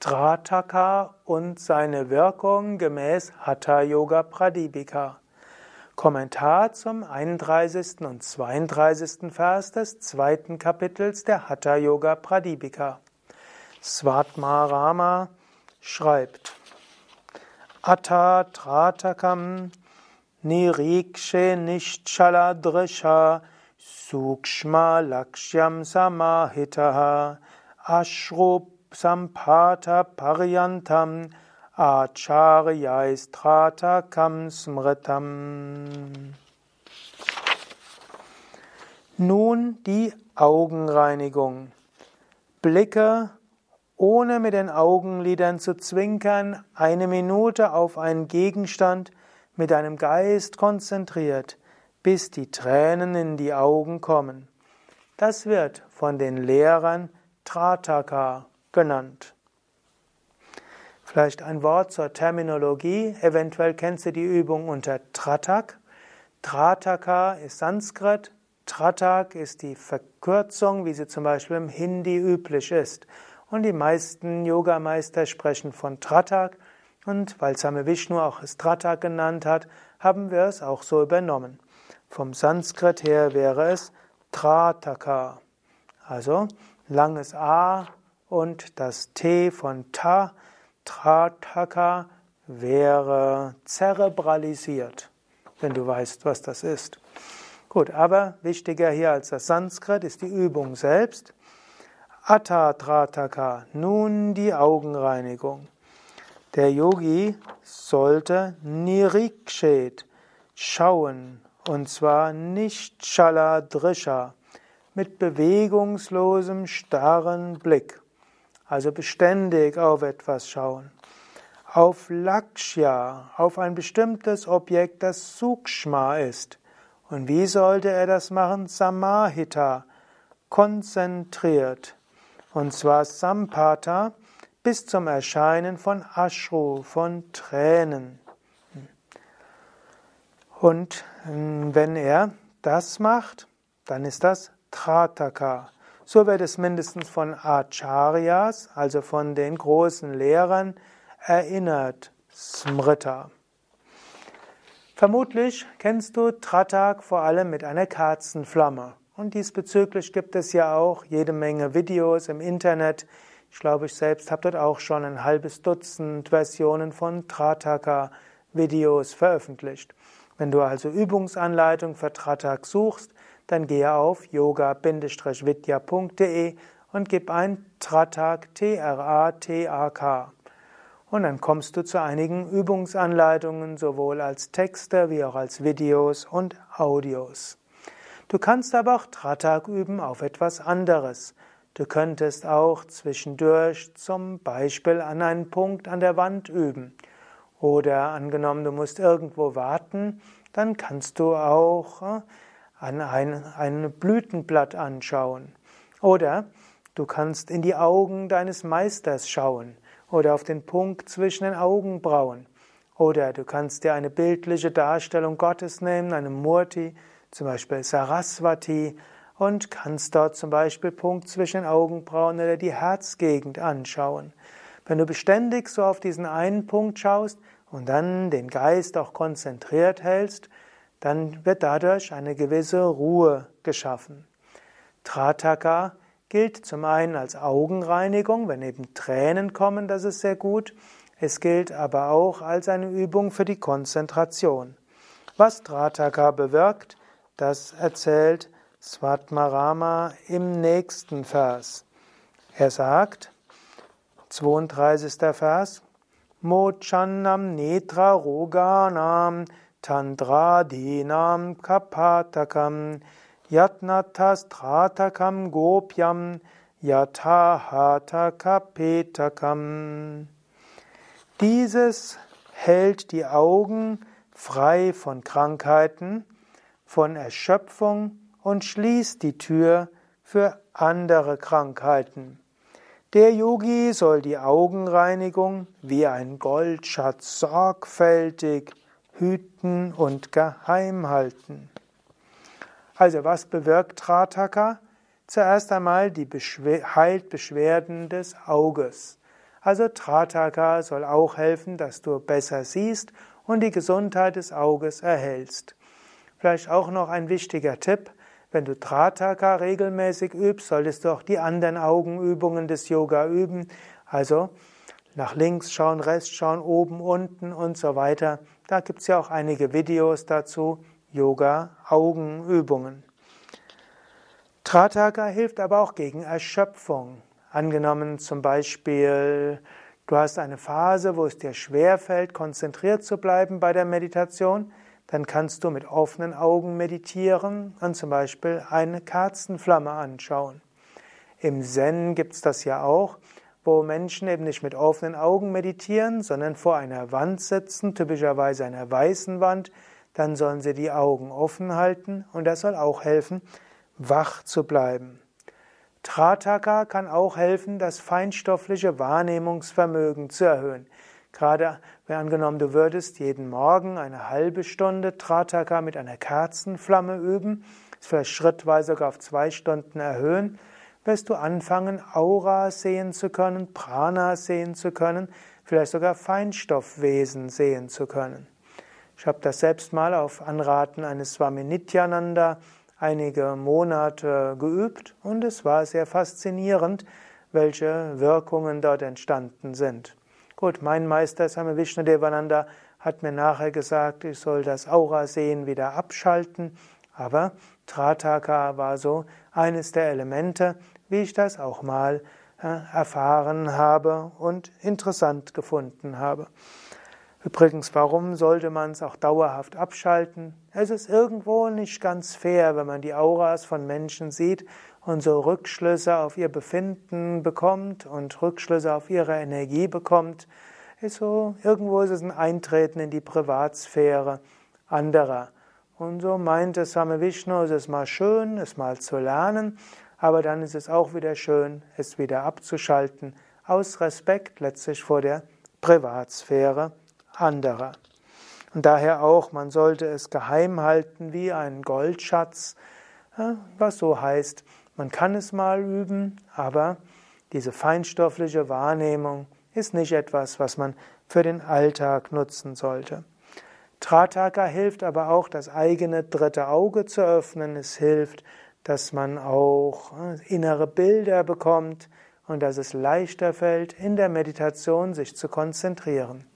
Trataka und seine Wirkung gemäß Hatha Yoga Pradipika. Kommentar zum 31. und 32. Vers des zweiten Kapitels der Hatha Yoga Pradipika. Svatmarama schreibt Atta Tratakam Nirikshe Nishchala Drisha Sukshma Lakshyam Samahitaha Ashrup Sampata Paryantam Kam Smritam. Nun die Augenreinigung. Blicke, ohne mit den Augenlidern zu zwinkern, eine Minute auf einen Gegenstand mit deinem Geist konzentriert, bis die Tränen in die Augen kommen. Das wird von den Lehrern Trataka genannt. Vielleicht ein Wort zur Terminologie. Eventuell kennst du die Übung unter Tratak. Trataka ist Sanskrit. Tratak ist die Verkürzung, wie sie zum Beispiel im Hindi üblich ist. Und die meisten Yogameister sprechen von Tratak. Und weil Same Vishnu auch es Tratak genannt hat, haben wir es auch so übernommen. Vom Sanskrit her wäre es Trataka. Also langes A und das T von Ta Trataka wäre zerebralisiert, wenn du weißt, was das ist. Gut, aber wichtiger hier als das Sanskrit ist die Übung selbst. Atta Trataka, nun die Augenreinigung. Der Yogi sollte Nirikshet schauen, und zwar nicht Shaladrisha, mit bewegungslosem, starren Blick also beständig auf etwas schauen. Auf Lakshya, auf ein bestimmtes Objekt, das Sukshma ist. Und wie sollte er das machen? Samahita, konzentriert. Und zwar Sampata bis zum Erscheinen von Ashru, von Tränen. Und wenn er das macht, dann ist das Trataka. So wird es mindestens von Acharyas, also von den großen Lehrern, erinnert. Smrita. Vermutlich kennst du Tratak vor allem mit einer Kerzenflamme. Und diesbezüglich gibt es ja auch jede Menge Videos im Internet. Ich glaube, ich selbst habe dort auch schon ein halbes Dutzend Versionen von Trataka-Videos veröffentlicht. Wenn du also Übungsanleitung für Tratak suchst, dann gehe auf yoga-vidya.de und gib ein Tratak, T-R-A-T-A-K. Und dann kommst du zu einigen Übungsanleitungen, sowohl als Texte wie auch als Videos und Audios. Du kannst aber auch Tratak üben auf etwas anderes. Du könntest auch zwischendurch zum Beispiel an einen Punkt an der Wand üben. Oder angenommen, du musst irgendwo warten, dann kannst du auch äh, an ein, ein Blütenblatt anschauen. Oder du kannst in die Augen deines Meisters schauen oder auf den Punkt zwischen den Augenbrauen. Oder du kannst dir eine bildliche Darstellung Gottes nehmen, eine Murti, zum Beispiel Saraswati, und kannst dort zum Beispiel Punkt zwischen den Augenbrauen oder die Herzgegend anschauen. Wenn du beständig so auf diesen einen Punkt schaust und dann den Geist auch konzentriert hältst, dann wird dadurch eine gewisse Ruhe geschaffen. Trataka gilt zum einen als Augenreinigung, wenn eben Tränen kommen, das ist sehr gut. Es gilt aber auch als eine Übung für die Konzentration. Was Trataka bewirkt, das erzählt Svatmarama im nächsten Vers. Er sagt, 32. Vers, Mochannam Netra Roganam Tandradinam kapatakam yatnatastratakam gopyam yatahatakapetakam. Dieses hält die Augen frei von Krankheiten, von Erschöpfung und schließt die Tür für andere Krankheiten. Der Yogi soll die Augenreinigung wie ein Goldschatz sorgfältig hüten und geheim halten. Also was bewirkt Trataka? Zuerst einmal die Beschwer heilt Beschwerden des Auges. Also Trataka soll auch helfen, dass du besser siehst und die Gesundheit des Auges erhältst. Vielleicht auch noch ein wichtiger Tipp. Wenn du Trataka regelmäßig übst, solltest du auch die anderen Augenübungen des Yoga üben. Also nach links schauen, rechts schauen, oben, unten und so weiter. Da gibt es ja auch einige Videos dazu. Yoga, Augenübungen. Trataka hilft aber auch gegen Erschöpfung. Angenommen zum Beispiel, du hast eine Phase, wo es dir schwerfällt, konzentriert zu bleiben bei der Meditation, dann kannst du mit offenen Augen meditieren und zum Beispiel eine Kerzenflamme anschauen. Im Zen gibt es das ja auch, wo Menschen eben nicht mit offenen Augen meditieren, sondern vor einer Wand sitzen, typischerweise einer weißen Wand, dann sollen sie die Augen offen halten und das soll auch helfen, wach zu bleiben. Trataka kann auch helfen, das feinstoffliche Wahrnehmungsvermögen zu erhöhen. Gerade wenn angenommen, du würdest jeden Morgen eine halbe Stunde Trataka mit einer Kerzenflamme üben, vielleicht schrittweise sogar auf zwei Stunden erhöhen, wirst du anfangen, Aura sehen zu können, Prana sehen zu können, vielleicht sogar Feinstoffwesen sehen zu können. Ich habe das selbst mal auf Anraten eines Swami Nityananda einige Monate geübt und es war sehr faszinierend, welche Wirkungen dort entstanden sind. Gut, mein Meister Swami Vishnudevananda hat mir nachher gesagt, ich soll das Aura-Sehen wieder abschalten, aber Trataka war so eines der Elemente, wie ich das auch mal äh, erfahren habe und interessant gefunden habe. Übrigens, warum sollte man es auch dauerhaft abschalten? Es ist irgendwo nicht ganz fair, wenn man die Auras von Menschen sieht und so Rückschlüsse auf ihr Befinden bekommt und Rückschlüsse auf ihre Energie bekommt. Ist so, irgendwo ist es ein Eintreten in die Privatsphäre anderer. Und so meinte Same Vishnu, es ist mal schön, es mal zu lernen, aber dann ist es auch wieder schön, es wieder abzuschalten, aus Respekt letztlich vor der Privatsphäre anderer. Und daher auch, man sollte es geheim halten wie einen Goldschatz, was so heißt, man kann es mal üben, aber diese feinstoffliche Wahrnehmung ist nicht etwas, was man für den Alltag nutzen sollte. Trataka hilft aber auch, das eigene dritte Auge zu öffnen. Es hilft, dass man auch innere Bilder bekommt und dass es leichter fällt, in der Meditation sich zu konzentrieren.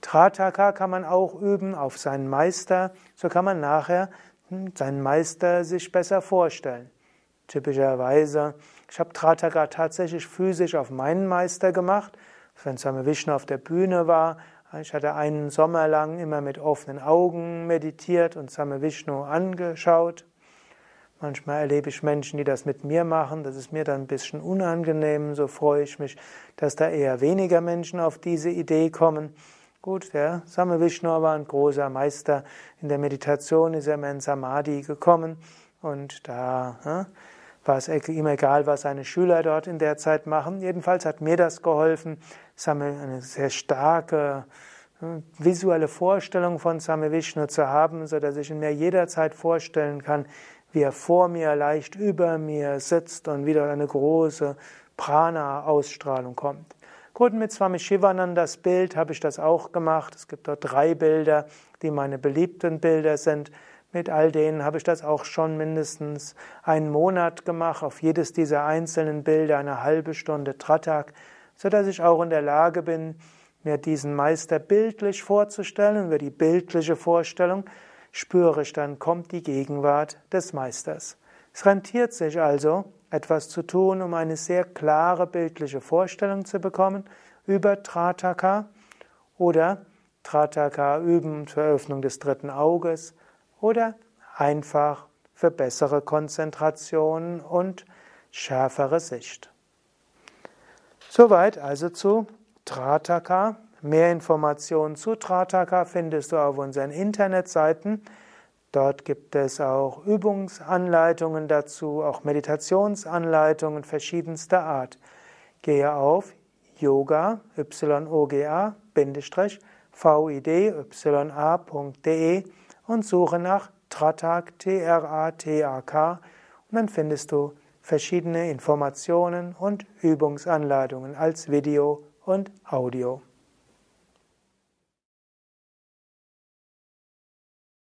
Trataka kann man auch üben auf seinen Meister, so kann man nachher hm, seinen Meister sich besser vorstellen. Typischerweise, ich habe Trataka tatsächlich physisch auf meinen Meister gemacht. Wenn Swami Vishnu auf der Bühne war, ich hatte einen Sommer lang immer mit offenen Augen meditiert und Swami Vishnu angeschaut. Manchmal erlebe ich Menschen, die das mit mir machen. Das ist mir dann ein bisschen unangenehm. So freue ich mich, dass da eher weniger Menschen auf diese Idee kommen. Gut, der Same Vishnu war ein großer Meister in der Meditation, ist er in Samadhi gekommen und da ja, war es ihm egal, was seine Schüler dort in der Zeit machen. Jedenfalls hat mir das geholfen, Same, eine sehr starke visuelle Vorstellung von Same Vishnu zu haben, so dass ich ihn mir jederzeit vorstellen kann, wie er vor mir, leicht über mir sitzt und wieder eine große Prana-Ausstrahlung kommt. Gut, mit Swami Shivanandas Bild habe ich das auch gemacht. Es gibt dort drei Bilder, die meine beliebten Bilder sind. Mit all denen habe ich das auch schon mindestens einen Monat gemacht, auf jedes dieser einzelnen Bilder eine halbe Stunde Tratak, so dass ich auch in der Lage bin, mir diesen Meister bildlich vorzustellen. Über die bildliche Vorstellung spüre ich dann, kommt die Gegenwart des Meisters. Es rentiert sich also, etwas zu tun, um eine sehr klare bildliche Vorstellung zu bekommen über Trataka oder Trataka üben zur Eröffnung des dritten Auges oder einfach für bessere Konzentration und schärfere Sicht. Soweit also zu Trataka. Mehr Informationen zu Trataka findest du auf unseren Internetseiten Dort gibt es auch Übungsanleitungen dazu, auch Meditationsanleitungen verschiedenster Art. Gehe auf yoga, yoga, vidya.de und suche nach Tratak, T-R-A-T-A-K und dann findest du verschiedene Informationen und Übungsanleitungen als Video und Audio.